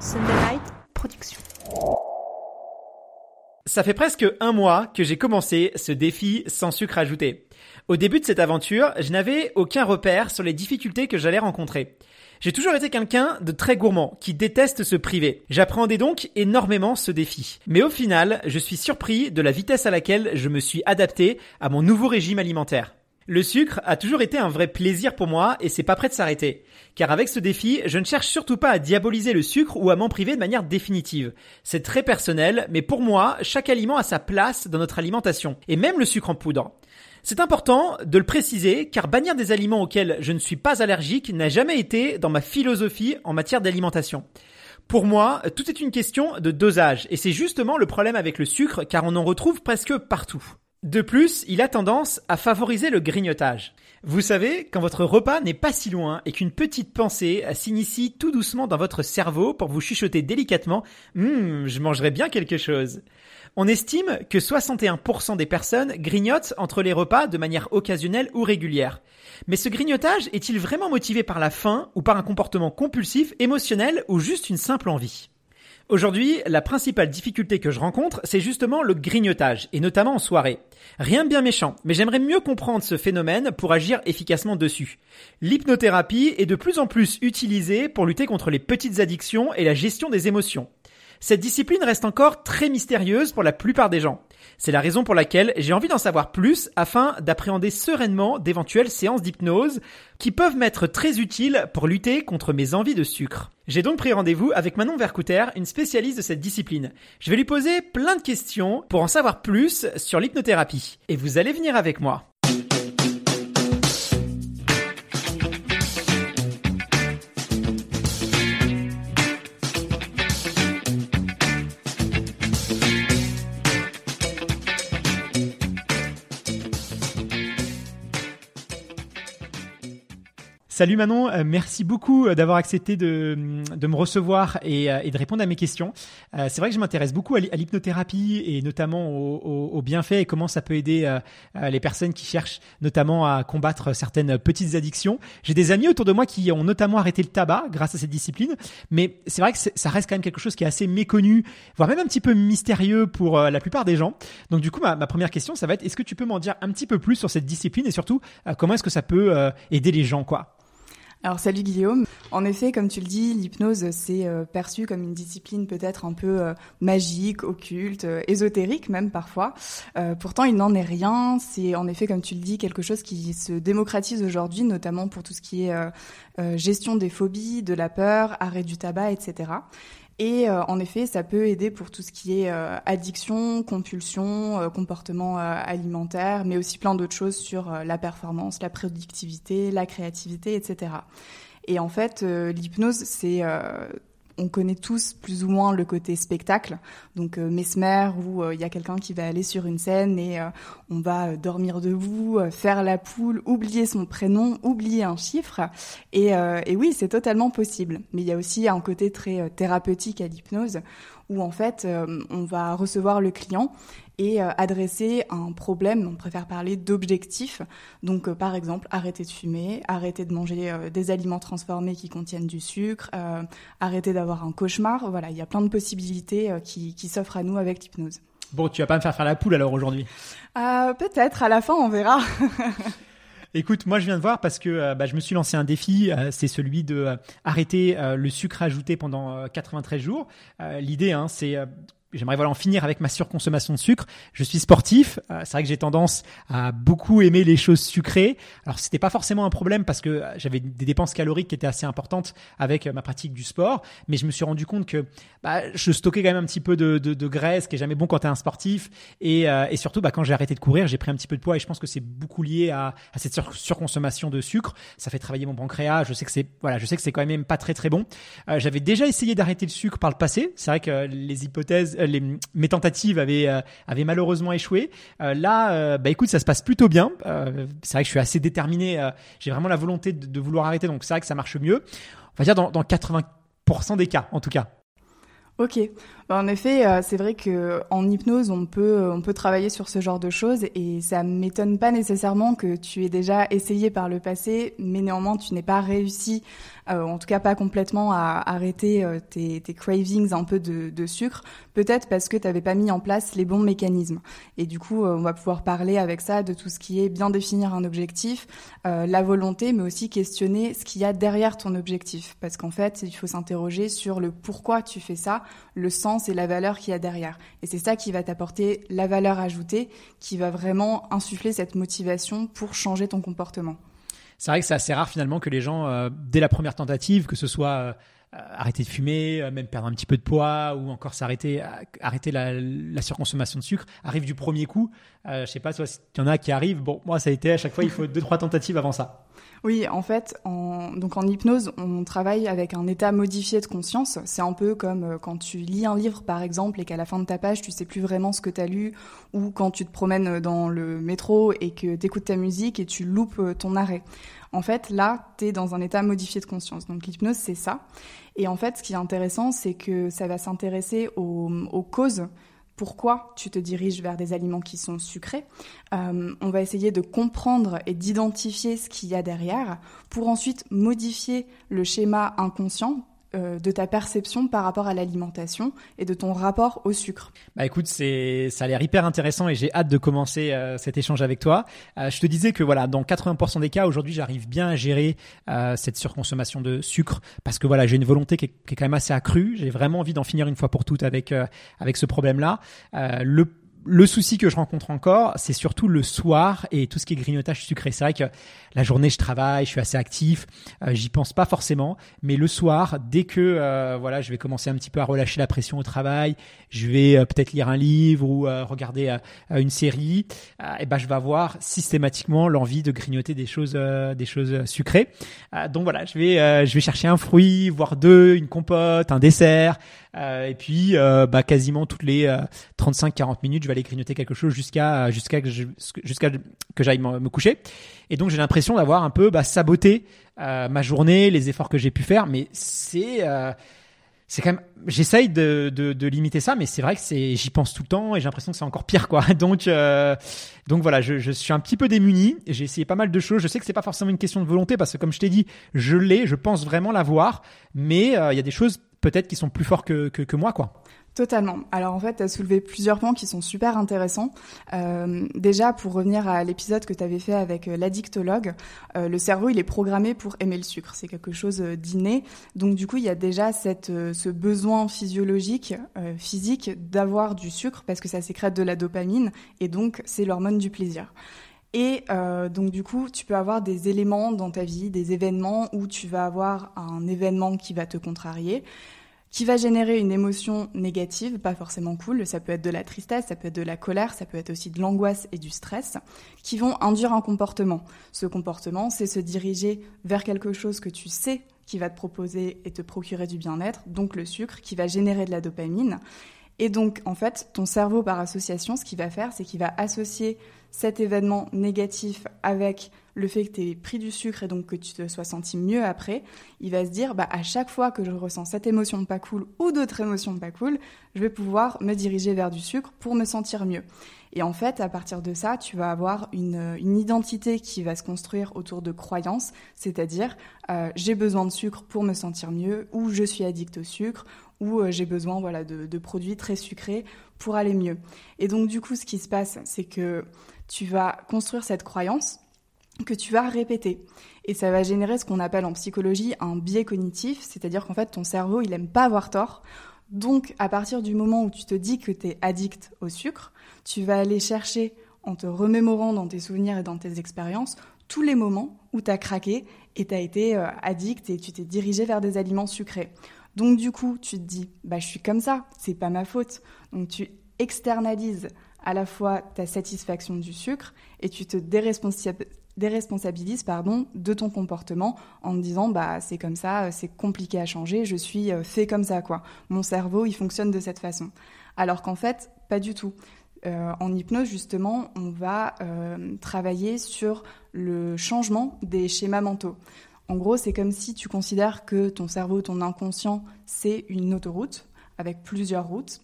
Sunday Night Production. Ça fait presque un mois que j'ai commencé ce défi sans sucre ajouté. Au début de cette aventure, je n'avais aucun repère sur les difficultés que j'allais rencontrer. J'ai toujours été quelqu'un de très gourmand, qui déteste se priver. J'appréhendais donc énormément ce défi. Mais au final, je suis surpris de la vitesse à laquelle je me suis adapté à mon nouveau régime alimentaire. Le sucre a toujours été un vrai plaisir pour moi et c'est pas prêt de s'arrêter. Car avec ce défi, je ne cherche surtout pas à diaboliser le sucre ou à m'en priver de manière définitive. C'est très personnel, mais pour moi, chaque aliment a sa place dans notre alimentation. Et même le sucre en poudre. C'est important de le préciser car bannir des aliments auxquels je ne suis pas allergique n'a jamais été dans ma philosophie en matière d'alimentation. Pour moi, tout est une question de dosage et c'est justement le problème avec le sucre car on en retrouve presque partout. De plus, il a tendance à favoriser le grignotage. Vous savez, quand votre repas n'est pas si loin et qu'une petite pensée s'initie tout doucement dans votre cerveau pour vous chuchoter délicatement Hum, je mangerai bien quelque chose. On estime que 61% des personnes grignotent entre les repas de manière occasionnelle ou régulière. Mais ce grignotage est-il vraiment motivé par la faim ou par un comportement compulsif, émotionnel ou juste une simple envie? Aujourd'hui, la principale difficulté que je rencontre, c'est justement le grignotage, et notamment en soirée. Rien de bien méchant, mais j'aimerais mieux comprendre ce phénomène pour agir efficacement dessus. L'hypnothérapie est de plus en plus utilisée pour lutter contre les petites addictions et la gestion des émotions. Cette discipline reste encore très mystérieuse pour la plupart des gens. C'est la raison pour laquelle j'ai envie d'en savoir plus afin d'appréhender sereinement d'éventuelles séances d'hypnose qui peuvent m'être très utiles pour lutter contre mes envies de sucre. J'ai donc pris rendez-vous avec Manon Vercouter, une spécialiste de cette discipline. Je vais lui poser plein de questions pour en savoir plus sur l'hypnothérapie. Et vous allez venir avec moi. Salut Manon, euh, merci beaucoup euh, d'avoir accepté de, de, me recevoir et, euh, et, de répondre à mes questions. c'est vrai que je m'intéresse beaucoup à l'hypnothérapie et notamment aux, bienfaits et comment ça peut aider les personnes qui cherchent notamment à combattre certaines petites addictions. J'ai des amis autour de moi qui ont notamment arrêté le tabac grâce à cette discipline, mais c'est vrai que ça reste quand même quelque chose qui est assez méconnu, voire même un petit peu mystérieux pour la plupart des gens. Donc du coup, ma, ma première question, ça va être est-ce que tu peux m'en dire un petit peu plus sur cette discipline et surtout comment est-ce que ça peut aider les gens, quoi? Alors salut Guillaume. En effet, comme tu le dis, l'hypnose c'est euh, perçu comme une discipline peut-être un peu euh, magique, occulte, euh, ésotérique même parfois. pourtant, il n'en est rien. C'est en effet, comme tu le dis, quelque chose qui se démocratise aujourd'hui, notamment pour tout ce qui est gestion des phobies, de la peur, arrêt du tabac, etc. Et euh, en effet, ça peut aider pour tout ce qui est euh, addiction, compulsion, euh, comportement alimentaire, mais aussi plein d'autres choses sur la performance, la productivité, la créativité, etc. Et en fait, l'hypnose, c'est on connaît tous plus ou moins le côté spectacle, donc euh, Mesmer où il y a quelqu'un qui va aller sur une scène et on va dormir debout, faire la poule, oublier son prénom, oublier un chiffre. Et, et oui, c'est totalement possible. Mais il y a aussi un côté très thérapeutique à l'hypnose où en fait on va recevoir le client et euh, adresser un problème, on préfère parler d'objectifs. Donc euh, par exemple, arrêter de fumer, arrêter de manger euh, des aliments transformés qui contiennent du sucre, arrêter d'avoir un cauchemar. Voilà, il y a plein de possibilités qui, qui s'offrent à nous avec l'hypnose. Bon, tu vas pas me faire faire la poule alors aujourd'hui? Peut-être, à la fin on verra. Écoute, moi je viens de voir parce que bah, je me suis lancé un défi, c'est celui de arrêter le sucre ajouté pendant 93 jours. L'idée, hein, c'est j'aimerais voilà en finir avec ma surconsommation de sucre. Je suis sportif, euh, c'est vrai que j'ai tendance à beaucoup aimer les choses sucrées. Alors c'était pas forcément un problème parce que j'avais des dépenses caloriques qui étaient assez importantes avec ma pratique du sport, mais je me suis rendu compte que bah, je stockais quand même un petit peu de, de, de graisse, qui est jamais bon quand tu es un sportif, et, euh, et surtout bah, quand j'ai arrêté de courir, j'ai pris un petit peu de poids et je pense que c'est beaucoup lié à, à cette surconsommation de sucre. Ça fait travailler mon pancréas. Je sais que c'est voilà, je sais que c'est quand même pas très très bon. Euh, j'avais déjà essayé d'arrêter le sucre par le passé. C'est vrai que les hypothèses euh, les, mes tentatives avaient, euh, malheureusement échoué. Euh, là, bah écoute, ça se passe plutôt bien. c'est vrai que je suis assez déterminé. J'ai vraiment la volonté de, de, vouloir arrêter, donc c'est vrai que ça marche mieux. On va dire dans, dans 80% des cas, en tout cas. Ok. Bah, en effet, c'est vrai que en hypnose, on peut on peut travailler sur ce genre de choses et ça m'étonne pas nécessairement que tu aies déjà essayé par le passé, mais néanmoins tu n'aies pas réussi euh, en tout cas pas complètement à arrêter euh, tes, cravings un peu de, de sucre, peut-être parce que tu n'avais pas mis en place les bons mécanismes. Et du coup, euh, on va pouvoir parler avec ça de tout ce qui est bien définir un objectif, la volonté, mais aussi questionner ce qu'il y a derrière ton objectif. Parce qu'en fait, il faut s'interroger sur le pourquoi tu fais ça, le sens et la valeur qu'il y a derrière. Et c'est ça qui va t'apporter la valeur ajoutée, qui va vraiment insuffler cette motivation pour changer ton comportement c'est vrai que c'est assez rare finalement que les gens, euh, dès la première tentative, que ce soit euh, arrêter de fumer, euh, même perdre un petit peu de poids, ou encore s'arrêter, arrêter la, surconsommation de sucre, arrive du premier coup. Euh, je sais pas, s'il y en a qui arrivent. Bon, moi, ça a été à chaque fois, il faut deux trois tentatives avant ça. Oui, en fait, en, donc en hypnose, on travaille avec un état modifié de conscience. C'est un peu comme quand tu lis un livre, par exemple, et qu'à la fin de ta page, tu sais plus vraiment ce que tu as lu, ou quand tu te promènes dans le métro et que tu écoutes ta musique et tu loupes ton arrêt. En fait, là, tu es dans un état modifié de conscience. Donc l'hypnose, c'est ça. Et en fait, ce qui est intéressant, c'est que ça va s'intéresser aux, causes pourquoi tu te diriges vers des aliments qui sont sucrés. Euh, on va essayer de comprendre et d'identifier ce qu'il y a derrière pour ensuite modifier le schéma inconscient euh, de ta perception par rapport à l'alimentation et de ton rapport au sucre. Bah écoute, c'est ça a l'air hyper intéressant et j'ai hâte de commencer euh, cet échange avec toi. Euh, je te disais que voilà, dans 80% des cas aujourd'hui, j'arrive bien à gérer cette surconsommation de sucre parce que voilà, j'ai une volonté qui est, quand même assez accrue. J'ai vraiment envie d'en finir une fois pour toutes avec avec ce problème-là. Le souci que je rencontre encore, c'est surtout le soir et tout ce qui est grignotage sucré. C'est vrai que la journée, je travaille, je suis assez actif, euh, j'y pense pas forcément, mais le soir, dès que euh, voilà, je vais commencer un petit peu à relâcher la pression au travail, je vais euh, peut-être lire un livre ou regarder une série, et ben je vais avoir systématiquement l'envie de grignoter des choses, des choses sucrées. donc voilà, je vais, je vais chercher un fruit, voire deux, une compote, un dessert. Euh, et puis, euh, bah, quasiment toutes les 35-40 euh, minutes, je vais aller grignoter quelque chose jusqu'à jusqu'à que j'aille me coucher. Et donc, j'ai l'impression d'avoir un peu bah, saboté ma journée, les efforts que j'ai pu faire. Mais c'est c'est quand même j'essaye de, de, limiter ça mais c'est vrai que c'est j'y pense tout le temps et j'ai l'impression que c'est encore pire quoi donc donc voilà je suis un petit peu démuni j'ai essayé pas mal de choses je sais que c'est pas forcément une question de volonté parce que comme je t'ai dit je l'ai je pense vraiment l'avoir mais il y a des choses peut-être qui sont plus forts que, que, que moi, quoi. Totalement. Alors en fait, tu as soulevé plusieurs points qui sont super intéressants. Euh, déjà, pour revenir à l'épisode que tu avais fait avec euh, l'addictologue, euh, le cerveau, il est programmé pour aimer le sucre. C'est quelque chose euh, d'inné. Donc du coup, il y a déjà cette, euh, ce besoin physiologique, physique, d'avoir du sucre parce que ça sécrète de la dopamine et donc c'est l'hormone du plaisir. Et euh, donc du coup, tu peux avoir des éléments dans ta vie, des événements où tu vas avoir un événement qui va te contrarier, qui va générer une émotion négative, pas forcément cool. Ça peut être de la tristesse, ça peut être de la colère, ça peut être aussi de l'angoisse et du stress, qui vont induire un comportement. Ce comportement, c'est se diriger vers quelque chose que tu sais qui va te proposer et te procurer du bien-être, donc le sucre, qui va générer de la dopamine. Et donc, en fait, ton cerveau par association, ce qu'il va faire, c'est qu'il va associer cet événement négatif avec le fait que tu aies pris du sucre et donc que tu te sois senti mieux après, il va se dire bah, à chaque fois que je ressens cette émotion pas cool ou d'autres émotions pas cool, je vais pouvoir me diriger vers du sucre pour me sentir mieux. Et en fait, à partir de ça, tu vas avoir une, identité qui va se construire autour de croyances, c'est-à-dire euh, j'ai besoin de sucre pour me sentir mieux, ou je suis addict au sucre, ou euh, j'ai besoin voilà, de produits très sucrés pour aller mieux. Et donc du coup, ce qui se passe, c'est que tu vas construire cette croyance que tu vas répéter. Et ça va générer ce qu'on appelle en psychologie un biais cognitif, c'est-à-dire qu'en fait ton cerveau, il aime pas avoir tort. Donc, à partir du moment où tu te dis que tu es addict au sucre, tu vas aller chercher, en te remémorant dans tes souvenirs et dans tes expériences, tous les moments où tu as craqué et tu as été euh, addict et tu t'es dirigé vers des aliments sucrés. Donc, du coup, tu te dis, bah, je suis comme ça, c'est pas ma faute. Donc, tu externalises à la fois ta satisfaction du sucre et tu te déresponsabilises pardon, de ton comportement en te disant bah c'est comme ça, c'est compliqué à changer, je suis euh, fait comme ça quoi. Mon cerveau il fonctionne de cette façon. Alors qu'en fait pas du tout. Euh, en hypnose justement on va euh, travailler sur le changement des schémas mentaux. En gros c'est comme si tu considères que ton cerveau, ton inconscient c'est une autoroute avec plusieurs routes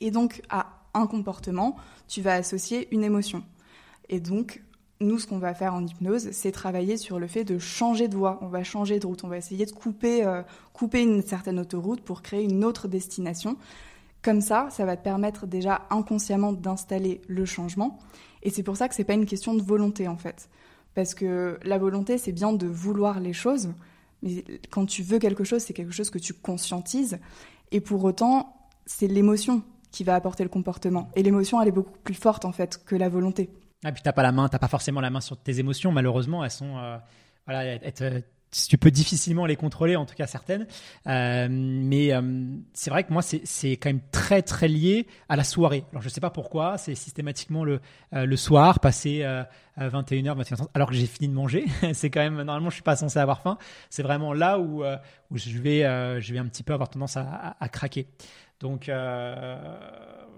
et donc à un comportement, tu vas associer une émotion. Et donc, nous, ce qu'on va faire en hypnose, c'est travailler sur le fait de changer de voie. On va changer de route. On va essayer de couper, euh, couper une certaine autoroute pour créer une autre destination. Comme ça, ça va te permettre déjà inconsciemment d'installer le changement. Et c'est pour ça que c'est pas une question de volonté en fait. Parce que la volonté, c'est bien de vouloir les choses, mais quand tu veux quelque chose, c'est quelque chose que tu conscientises. Et pour autant, c'est l'émotion qui va apporter le comportement. Et l'émotion, elle est beaucoup plus forte en fait que la volonté. Ah, puis t'as pas la main, t'as pas forcément la main sur tes émotions. Malheureusement, elles sont, euh, voilà, euh, tu peux difficilement les contrôler, en tout cas certaines. Euh, mais c'est vrai que moi, c'est quand même très très lié à la soirée. Alors je sais pas pourquoi, c'est systématiquement le, le soir, passé à 21h, 21h30, alors que j'ai fini de manger. c'est quand même normalement, je suis pas censé avoir faim. C'est vraiment là où où je vais je vais un petit peu avoir tendance à, à craquer. Donc euh,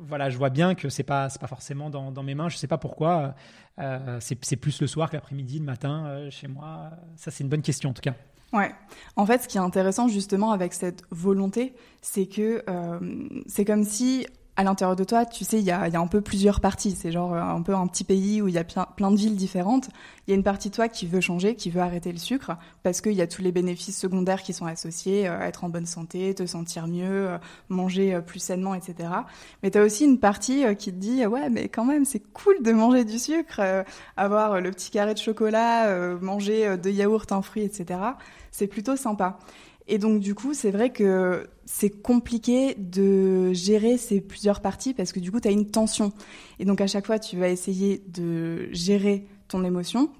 voilà, je vois bien que c'est pas pas forcément dans, mes mains. Je sais pas pourquoi. Euh, c'est plus le soir que l'après-midi, le matin euh, chez moi. Ça c'est une bonne question en tout cas. Ouais. En fait, ce qui est intéressant justement avec cette volonté, c'est que c'est comme si à l'intérieur de toi, tu sais, il y a, un peu plusieurs parties. C'est genre euh, un peu un petit pays où il y a plein, de villes différentes. Il y a une partie de toi qui veut changer, qui veut arrêter le sucre, parce qu'il y a tous les bénéfices secondaires qui sont associés, euh, être en bonne santé, te sentir mieux, euh, manger plus sainement, etc. Mais tu as aussi une partie qui te dit, ouais, mais quand même, c'est cool de manger du sucre, avoir le petit carré de chocolat, manger de yaourt, un fruit, etc. C'est plutôt sympa. Et donc du coup, c'est vrai que c'est compliqué de gérer ces plusieurs parties parce que du coup, tu as une tension. Et donc à chaque fois, tu vas essayer de gérer ton émotion.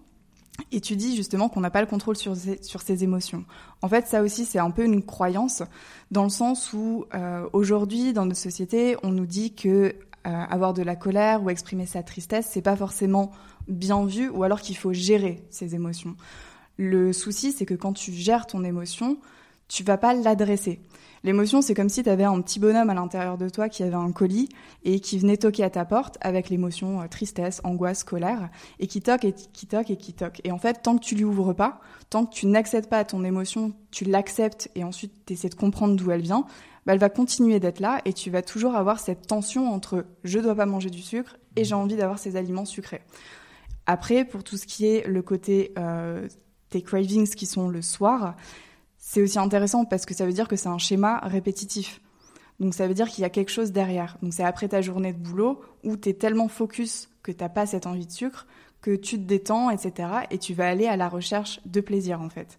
Et tu dis justement qu'on n'a pas le contrôle sur ces, sur ces émotions. En fait, ça aussi, c'est un peu une croyance dans le sens où euh, aujourd'hui, dans notre société, on nous dit que euh, avoir de la colère ou exprimer sa tristesse, c'est pas forcément bien vu, ou alors qu'il faut gérer ses émotions. Le souci, c'est que quand tu gères ton émotion, tu vas pas l'adresser. L'émotion, c'est comme si tu avais un petit bonhomme à l'intérieur de toi qui avait un colis et qui venait toquer à ta porte avec l'émotion euh, tristesse, angoisse, colère et qui toque et qui toque et qui toque. Et en fait, tant que tu lui ouvres pas, tant que tu n'acceptes pas ton émotion, tu l'acceptes et ensuite tu essaies de comprendre d'où elle vient, bah, elle va continuer d'être là et tu vas toujours avoir cette tension entre je dois pas manger du sucre et j'ai envie d'avoir ces aliments sucrés. Après, pour tout ce qui est le côté euh, tes cravings qui sont le soir, c'est aussi intéressant parce que ça veut dire que c'est un schéma répétitif. Donc ça veut dire qu'il y a quelque chose derrière. Donc c'est après ta journée de boulot où tu es tellement focus que tu n'as pas cette envie de sucre, que tu te détends, etc. Et tu vas aller à la recherche de plaisir en fait.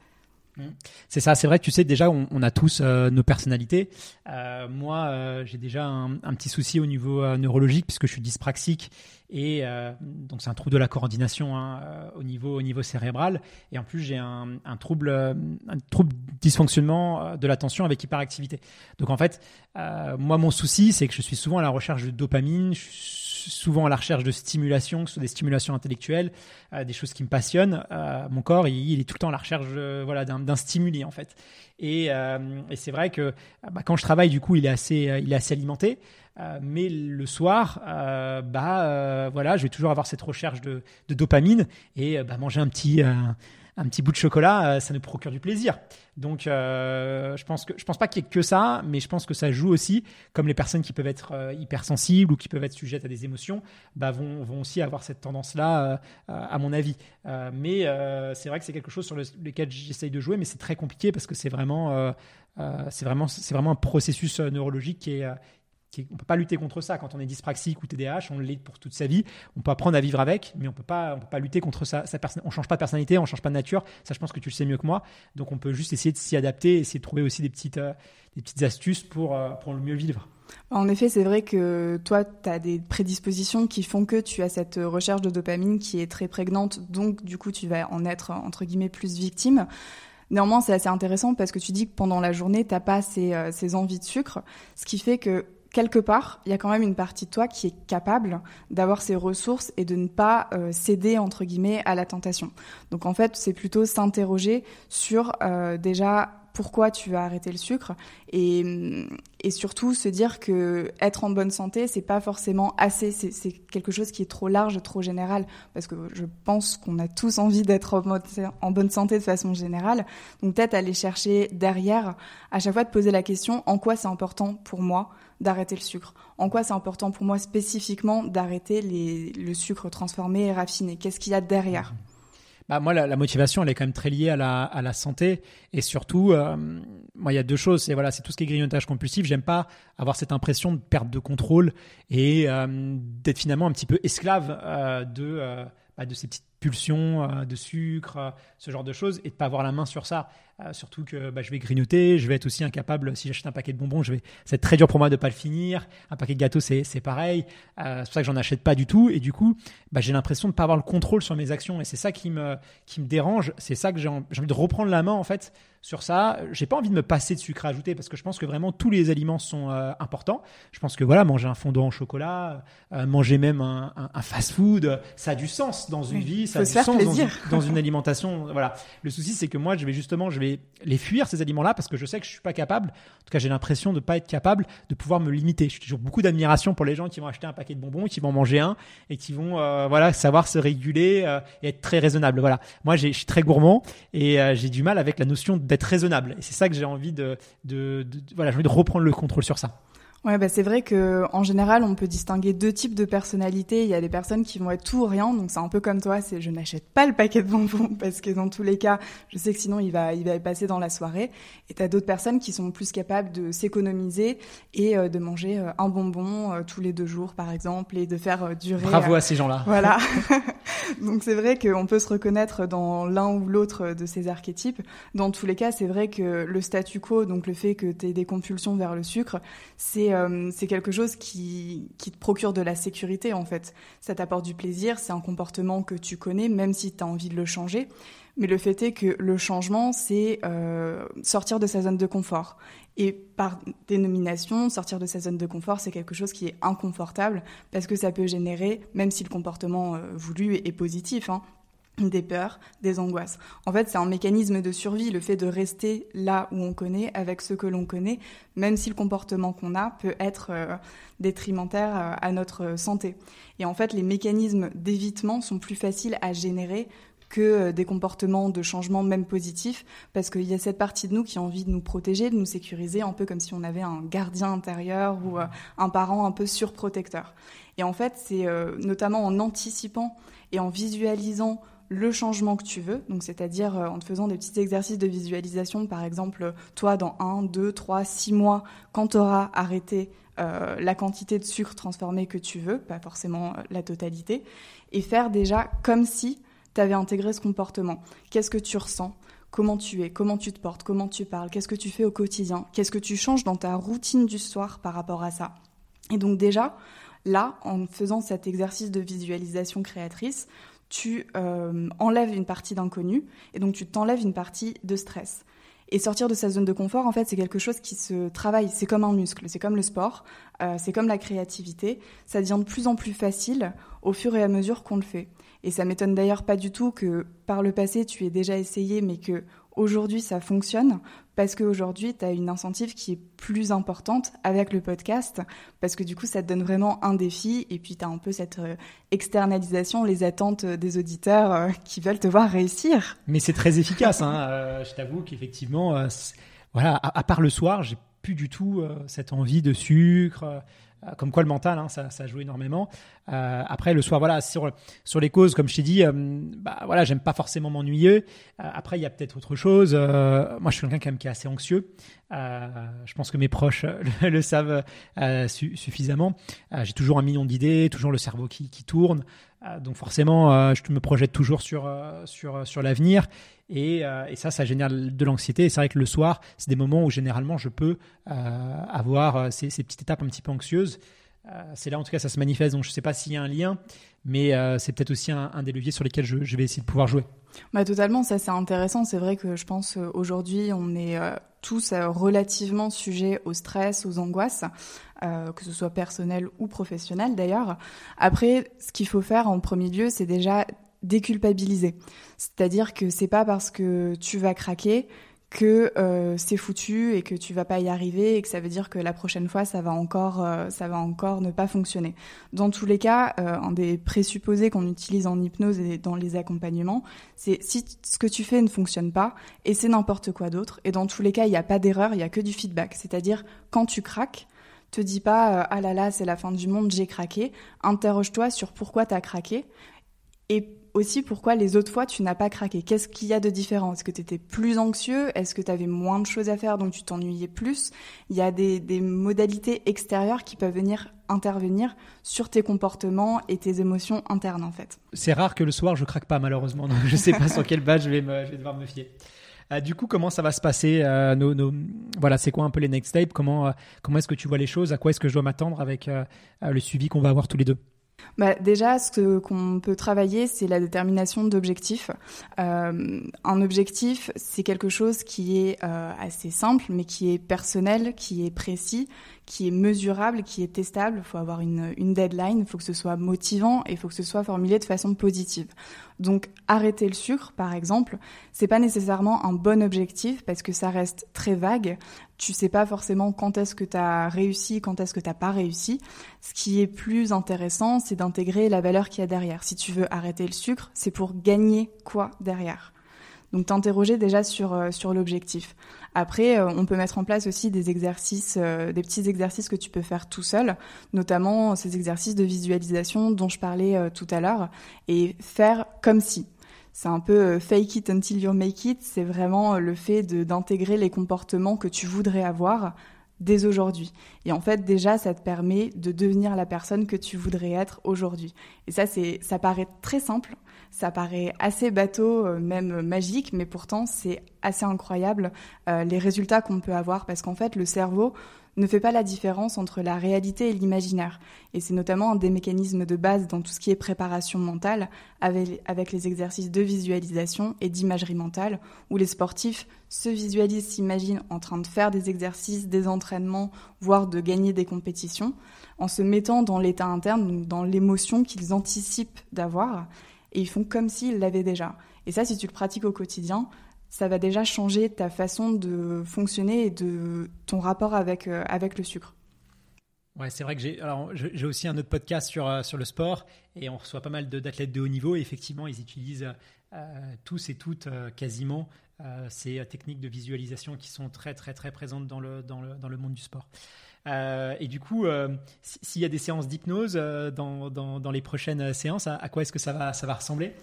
Mmh. C'est ça, c'est vrai tu sais déjà on, a tous euh, nos personnalités. Euh, moi, euh, j'ai déjà un, petit souci au niveau neurologique puisque je suis dyspraxique et donc c'est un trouble de la coordination hein, au niveau au niveau cérébral et en plus j'ai un, trouble un trouble dysfonctionnement de l'attention avec hyperactivité. Donc en fait, moi mon souci c'est que je suis souvent à la recherche de dopamine. Souvent à la recherche de stimulation, que ce soit des stimulations intellectuelles, euh, des choses qui me passionnent. Euh, mon corps, il, est tout le temps à la recherche euh, voilà, d'un stimuli, en fait. Et, c'est vrai que bah, quand je travaille, du coup, il est assez, il est assez alimenté. mais le soir, bah voilà, je vais toujours avoir cette recherche de, dopamine et bah, manger un petit, un petit bout de chocolat, ça nous procure du plaisir. Donc, euh, je pense que je pense pas qu'il y ait que ça, mais je pense que ça joue aussi, comme les personnes qui peuvent être euh, hypersensibles ou qui peuvent être sujettes à des émotions, bah, vont, vont aussi avoir cette tendance-là, euh, à mon avis. mais c'est vrai que c'est quelque chose sur lequel j'essaye de jouer, mais c'est très compliqué parce que c'est vraiment, c'est vraiment, c'est vraiment un processus neurologique qui est on peut pas lutter contre ça. Quand on est dyspraxique ou TDAH, on l'est pour toute sa vie. On peut apprendre à vivre avec, mais on on peut pas lutter contre ça. Sa on change pas de personnalité, on change pas de nature. Ça, je pense que tu le sais mieux que moi. Donc, on peut juste essayer de s'y adapter, essayer de trouver aussi des petites, euh, des petites astuces pour, euh, le mieux vivre. En effet, c'est vrai que toi, tu as des prédispositions qui font que tu as cette recherche de dopamine qui est très prégnante, donc du coup, tu vas en être, entre guillemets, plus victime. Néanmoins, c'est assez intéressant parce que tu dis que pendant la journée, t'as pas ces, euh, ces envies de sucre, ce qui fait que quelque part, il y a quand même une partie de toi qui est capable d'avoir ces ressources et de ne pas euh, céder entre guillemets à la tentation. Donc en fait, c'est plutôt s'interroger sur euh, déjà pourquoi tu vas arrêter le sucre et, et surtout se dire que être en bonne santé c'est pas forcément assez. C'est quelque chose qui est trop large trop général. Parce que je pense qu'on a tous envie d'être en, bonne santé de façon générale. Donc peut-être aller chercher derrière à chaque fois de poser la question en quoi c'est important pour moi d'arrêter le sucre? En quoi c'est important pour moi spécifiquement d'arrêter le sucre transformé et raffiné? Qu'est-ce qu'il y a derrière? Bah, moi, la, motivation, elle est quand même très liée à la, santé. Et surtout, euh, moi, il y a deux choses. C'est voilà, c'est tout ce qui est grignotage compulsif. J'aime pas avoir cette impression de perte de contrôle et euh, d'être finalement un petit peu esclave euh, de, de ces petites pulsions de sucre, ce genre de choses, et de pas avoir la main sur ça. Euh, surtout que bah, je vais grignoter, je vais être aussi incapable, si j'achète un paquet de bonbons, vais, c'est très dur pour moi de pas le finir. Un paquet de gâteaux, c'est, pareil. Euh, c'est pour ça que j'en achète pas du tout. Et du coup, bah, j'ai l'impression de pas avoir le contrôle sur mes actions. Et c'est ça qui me, qui me dérange. C'est ça que j'ai envie de reprendre la main, en fait, sur ça. J'ai pas envie de me passer de sucre ajouté parce que je pense que vraiment tous les aliments sont euh, importants. Je pense que voilà, manger un fondant au chocolat, euh, manger même un, un, fast-food, ça a du sens dans une vie, ça a du sens dans, dans, une alimentation. Voilà. Le souci, c'est que moi, je vais justement, je vais les fuir ces aliments-là parce que je sais que je suis pas capable. En tout cas, j'ai l'impression de pas être capable de pouvoir me limiter. J'ai toujours beaucoup d'admiration pour les gens qui vont acheter un paquet de bonbons, qui vont manger un et qui vont euh, voilà savoir se réguler et être très raisonnable. Voilà. Moi, je suis très gourmand et j'ai du mal avec la notion de raisonnable. Et c'est ça que j'ai envie de voilà, j'ai envie de reprendre le contrôle sur ça. Ouais, bah c'est vrai que en général, on peut distinguer deux types de personnalités. Il y a des personnes qui vont être tout ou rien, donc c'est un peu comme toi. C'est je n'achète pas le paquet de bonbons parce que dans tous les cas, je sais que sinon il va il va passer dans la soirée. Et t'as d'autres personnes qui sont plus capables de s'économiser et euh, de manger euh, un bonbon euh, tous les deux jours, par exemple, et de faire durer. Bravo à ces gens-là. Voilà. donc c'est vrai qu'on peut se reconnaître dans l'un ou l'autre de ces archétypes. Dans tous les cas, c'est vrai que le statu quo, donc le fait que tu aies des compulsions vers le sucre, c'est euh, c'est quelque chose qui, qui te procure de la sécurité en fait. Ça t'apporte du plaisir, c'est un comportement que tu connais même si tu as envie de le changer. Mais le fait est que le changement, c'est euh, sortir de sa zone de confort. Et par dénomination, sortir de sa zone de confort, c'est quelque chose qui est inconfortable parce que ça peut générer, même si le comportement euh, voulu est, positif, hein, des peurs, des angoisses. En fait, c'est un mécanisme de survie, le fait de rester là où on connaît, avec ce que l'on connaît, même si le comportement qu'on a peut être euh, détrimentaire euh, à notre santé. Et en fait, les mécanismes d'évitement sont plus faciles à générer que euh, des comportements de changement même positifs, parce qu'il y a cette partie de nous qui a envie de nous protéger, de nous sécuriser, un peu comme si on avait un gardien intérieur ou un parent un peu surprotecteur. Et en fait, c'est notamment en anticipant et en visualisant le changement que tu veux, donc c'est-à-dire euh, en te faisant des petits exercices de visualisation, par exemple, toi dans 1, 2, 3, 6 mois, quand tu auras arrêté euh, la quantité de sucre transformé que tu veux, pas forcément euh, la totalité, et faire déjà comme si tu avais intégré ce comportement. Qu'est-ce que tu ressens? Comment tu es? Comment tu te portes? Comment tu parles? Qu'est-ce que tu fais au quotidien? Qu'est-ce que tu changes dans ta routine du soir par rapport à ça? Et donc déjà, là, en faisant cet exercice de visualisation créatrice, tu euh, enlèves une partie d'inconnu et donc tu t'enlèves une partie de stress. Et sortir de sa zone de confort, en fait, c'est quelque chose qui se travaille. C'est comme un muscle, c'est comme le sport, euh, c'est comme la créativité. Ça devient de plus en plus facile au fur et à mesure qu'on le fait. Et ça m'étonne d'ailleurs pas du tout que par le passé tu aies déjà essayé, mais que aujourd'hui ça fonctionne parce qu'aujourd'hui tu as une incentive qui est plus importante avec le podcast parce que du coup ça te donne vraiment un défi et puis tu as un peu cette euh, externalisation, les attentes des auditeurs euh, qui veulent te voir réussir. Mais c'est très efficace, hein. Je t'avoue qu'effectivement, voilà, à, part le soir, j'ai plus du tout cette envie de sucre. comme quoi le mental, hein, ça joue énormément. Après, le soir, voilà, sur, les causes, comme je t'ai dit, bah, voilà, j'aime pas forcément m'ennuyer. après, il y a peut-être autre chose. moi, je suis quelqu'un quand même qui est assez anxieux. je pense que mes proches le, savent suffisamment. J'ai toujours un million d'idées, toujours le cerveau qui, tourne. donc forcément, je me projette toujours sur, l'avenir. Et, euh, ça, ça génère de l'anxiété. Et c'est vrai que le soir, c'est des moments où généralement je peux euh, avoir euh, ces, petites étapes un petit peu anxieuses. C'est là, en tout cas, ça se manifeste. Donc, je ne sais pas s'il y a un lien, mais c'est peut-être aussi un, des leviers sur lesquels je, vais essayer de pouvoir jouer. Bah, totalement, ça c'est intéressant. C'est vrai que je pense aujourd'hui, on est tous relativement sujets au stress, aux angoisses. Euh, que ce soit personnel ou professionnel d'ailleurs. Après, ce qu'il faut faire en premier lieu, c'est déjà déculpabiliser. C'est-à-dire que c'est pas parce que tu vas craquer que euh, c'est foutu et que tu vas pas y arriver et que ça veut dire que la prochaine fois ça va encore euh, ça va encore ne pas fonctionner. Dans tous les cas, euh, un des présupposés qu'on utilise en hypnose et dans les accompagnements, c'est si ce que tu fais ne fonctionne pas et c'est n'importe quoi d'autre et dans tous les cas, il n'y a pas d'erreur, il y a que du feedback. C'est-à-dire quand tu craques, te dis pas ah là là, c'est la fin du monde, j'ai craqué. Interroge-toi sur pourquoi tu as craqué et aussi pourquoi les autres fois tu n'as pas craqué. Qu'est-ce qu'il y a de différent? Est-ce que tu étais plus anxieux? Est-ce que tu avais moins de choses à faire donc tu t'ennuyais plus? Il y a des, modalités extérieures qui peuvent venir intervenir sur tes comportements et tes émotions internes en fait. C'est rare que le soir je craque pas malheureusement, donc je sais pas sur quelle base je vais, devoir me fier. Euh, du coup, comment ça va se passer euh, Voilà, c'est quoi un peu les next steps? Comment, euh, comment est-ce que tu vois les choses? À quoi est-ce que je dois m'attendre avec le suivi qu'on va avoir tous les deux? Bah, déjà, ce qu'on peut travailler, c'est la détermination d'objectifs. Euh, un objectif, c'est quelque chose qui est euh, assez simple, mais qui est personnel, qui est précis, qui est mesurable, qui est testable. Il faut avoir une, une deadline, il faut que ce soit motivant et il faut que ce soit formulé de façon positive. Donc, arrêter le sucre, par exemple, c'est pas nécessairement un bon objectif parce que ça reste très vague. Tu sais pas forcément quand est-ce que tu as réussi, quand est-ce que tu pas réussi. Ce qui est plus intéressant, c'est d'intégrer la valeur qu'il y a derrière. Si tu veux arrêter le sucre, c'est pour gagner quoi derrière? Donc, t'interroger déjà sur, euh, sur l'objectif. Après, euh, on peut mettre en place aussi des exercices, euh, des petits exercices que tu peux faire tout seul, notamment ces exercices de visualisation dont je parlais tout à l'heure, et faire comme si. C'est un peu fake it until you make it. C'est vraiment le fait d'intégrer les comportements que tu voudrais avoir dès aujourd'hui. Et en fait, déjà, ça te permet de devenir la personne que tu voudrais être aujourd'hui. Et ça, c'est, ça paraît très simple, ça paraît assez bateau, euh, même magique, mais pourtant c'est assez incroyable euh, les résultats qu'on peut avoir parce qu'en fait le cerveau ne fait pas la différence entre la réalité et l'imaginaire. Et c'est notamment un des mécanismes de base dans tout ce qui est préparation mentale avec, avec les exercices de visualisation et d'imagerie mentale où les sportifs se visualisent, s'imaginent en train de faire des exercices, des entraînements, voire de gagner des compétitions en se mettant dans l'état interne, dans l'émotion qu'ils anticipent d'avoir et ils font comme s'ils l'avaient déjà. Et ça, si tu le pratiques au quotidien, ça va déjà changer ta façon de fonctionner et de ton rapport avec, euh, avec le sucre. Ouais, c'est vrai que j'ai alors j'ai aussi un autre podcast sur euh, sur le sport et on reçoit pas mal d'athlètes de, haut niveau et effectivement ils utilisent euh, tous et toutes quasiment ces techniques de visualisation qui sont très très très présentes dans le dans le dans le monde du sport. Euh, et du coup, euh, s'il y a des séances d'hypnose euh, dans, dans, les prochaines séances, à, quoi est-ce que ça va, ça va ressembler?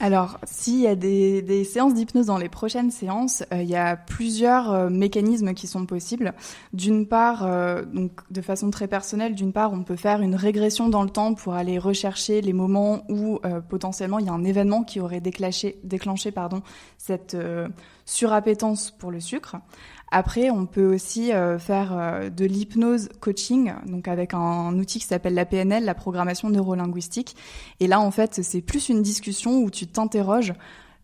Alors, s'il y a des, séances d'hypnose dans les prochaines séances, il y a plusieurs mécanismes qui sont possibles. D'une part, donc de façon très personnelle, d'une part, on peut faire une régression dans le temps pour aller rechercher les moments où potentiellement il y a un événement qui aurait déclenché, déclenché pardon, cette surappétence pour le sucre. Après, on peut aussi euh, faire euh, de l'hypnose coaching, donc avec un, outil qui s'appelle la PNL, la programmation neurolinguistique. Et là, en fait, c'est plus une discussion où tu t'interroges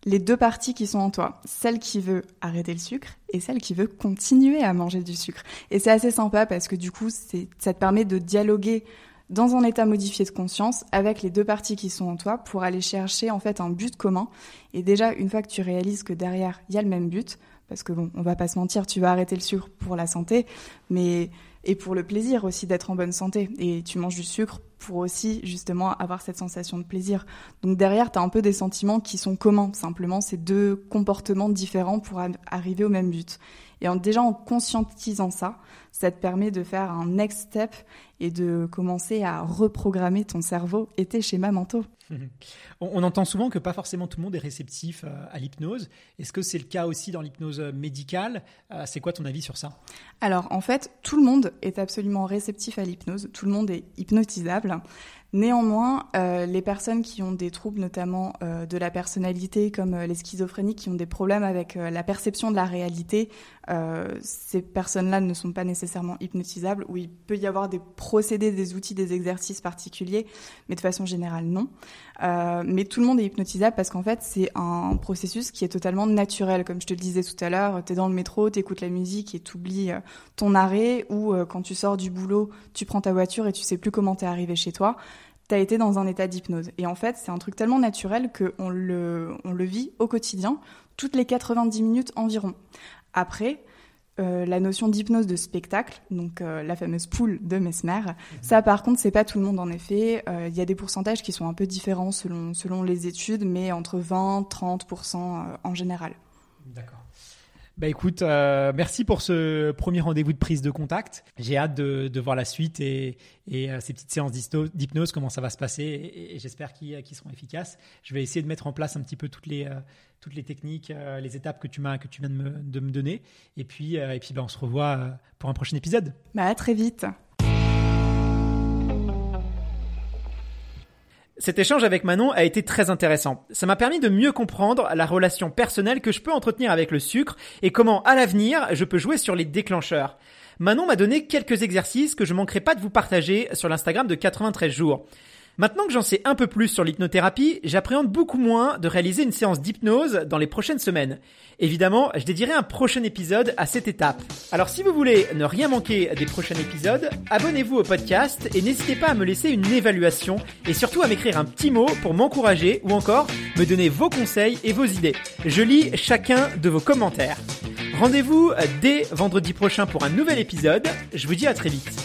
les deux parties qui sont en toi, celle qui veut arrêter le sucre et celle qui veut continuer à manger du sucre. Et c'est assez sympa parce que du coup, ça te permet de dialoguer dans un état modifié de conscience avec les deux parties qui sont en toi pour aller chercher en fait un but commun. Et déjà, une fois que tu réalises que derrière, il y a le même but, parce que bon, on va pas se mentir, tu vas arrêter le sucre pour la santé, mais et pour le plaisir aussi d'être en bonne santé. Et tu manges du sucre pour aussi justement avoir cette sensation de plaisir. Donc derrière, tu as un peu des sentiments qui sont communs. Simplement, c'est deux comportements différents pour arriver au même but. Et en, déjà en conscientisant ça, ça te permet de faire un next step et de commencer à reprogrammer ton cerveau et tes schémas mentaux. On, entend souvent que pas forcément tout le monde est réceptif euh, à l'hypnose. Est-ce que c'est le cas aussi dans l'hypnose médicale? Euh, C'est quoi ton avis sur ça? Alors en fait, tout le monde est absolument réceptif à l'hypnose, tout le monde est hypnotisable. Néanmoins, euh, les personnes qui ont des troubles notamment euh, de la personnalité, comme euh, les schizophréniques, qui ont des problèmes avec la perception de la réalité, ces personnes-là ne sont pas nécessairement hypnotisables, ou il peut y avoir des procédés, des outils, des exercices particuliers, mais de façon générale, non. Mais tout le monde est hypnotisable parce qu'en fait, c'est un processus qui est totalement naturel. Comme je te le disais tout à l'heure, tu es dans le métro, tu écoutes la musique et tu oublies ton arrêt, ou quand tu sors du boulot, tu prends ta voiture et tu sais plus comment t'es arrivé chez toi tu as été dans un état d'hypnose. Et en fait, c'est un truc tellement naturel qu'on le, on le vit au quotidien, toutes les 90 minutes environ. Après, euh, la notion d'hypnose de spectacle, donc euh, la fameuse poule de Mesmer, ça par contre c'est pas tout le monde en effet. Euh, il y a des pourcentages qui sont un peu différents selon selon les études, mais entre 20 30 en général. D'accord. Bah écoute, euh, merci pour ce premier rendez-vous de prise de contact. J'ai hâte de, voir la suite et, et euh, ces petites séances d'hypnose, comment ça va se passer et, j'espère qu'ils seront efficaces. Je vais essayer de mettre en place un petit peu toutes les, euh, toutes les techniques, les étapes que tu, que tu viens de me, de me donner. Et puis, et puis bah, on se revoit pour un prochain épisode. Bah, à très vite. Cet échange avec Manon a été très intéressant. Ça m'a permis de mieux comprendre la relation personnelle que je peux entretenir avec le sucre et comment à l'avenir je peux jouer sur les déclencheurs. Manon m'a donné quelques exercices que je manquerai pas de vous partager sur l'Instagram de 93 jours. Maintenant que j'en sais un peu plus sur l'hypnothérapie, j'appréhende beaucoup moins de réaliser une séance d'hypnose dans les prochaines semaines. Évidemment, je dédierai un prochain épisode à cette étape. Alors si vous voulez ne rien manquer des prochains épisodes, abonnez-vous au podcast et n'hésitez pas à me laisser une évaluation et surtout à m'écrire un petit mot pour m'encourager ou encore me donner vos conseils et vos idées. Je lis chacun de vos commentaires. Rendez-vous dès vendredi prochain pour un nouvel épisode. Je vous dis à très vite.